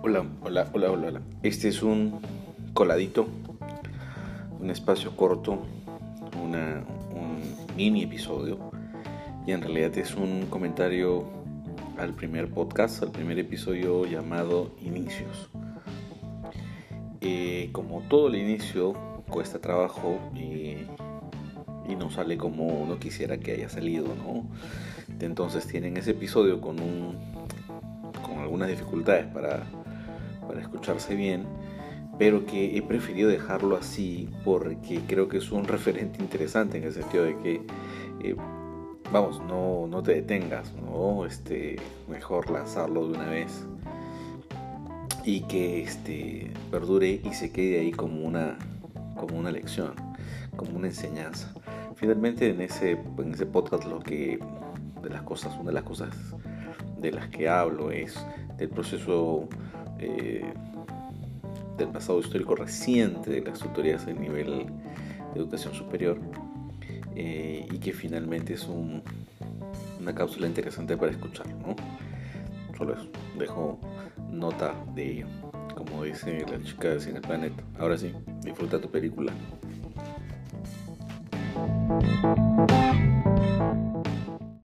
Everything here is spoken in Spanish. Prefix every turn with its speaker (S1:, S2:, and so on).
S1: Hola, hola, hola, hola, hola. Este es un coladito, un espacio corto, una, un mini episodio. Y en realidad es un comentario al primer podcast, al primer episodio llamado Inicios. Eh, como todo el inicio cuesta trabajo y, y, no sale como uno quisiera que haya salido, ¿no? Entonces tienen ese episodio con un con algunas dificultades para, para escucharse bien, pero que he preferido dejarlo así porque creo que es un referente interesante en el sentido de que eh, vamos, no, no te detengas, ¿no? Este, mejor lanzarlo de una vez y que este, perdure y se quede ahí como una, como una lección, como una enseñanza. Finalmente en ese, en ese podcast lo que de las cosas, una de las cosas de las que hablo es del proceso eh, del pasado histórico reciente de las autoridades a nivel de educación superior eh, y que finalmente es un, una cápsula interesante para escuchar. ¿no? Solo eso, dejo nota de ello, como dice la chica de Cine Planet. Ahora sí, disfruta tu película.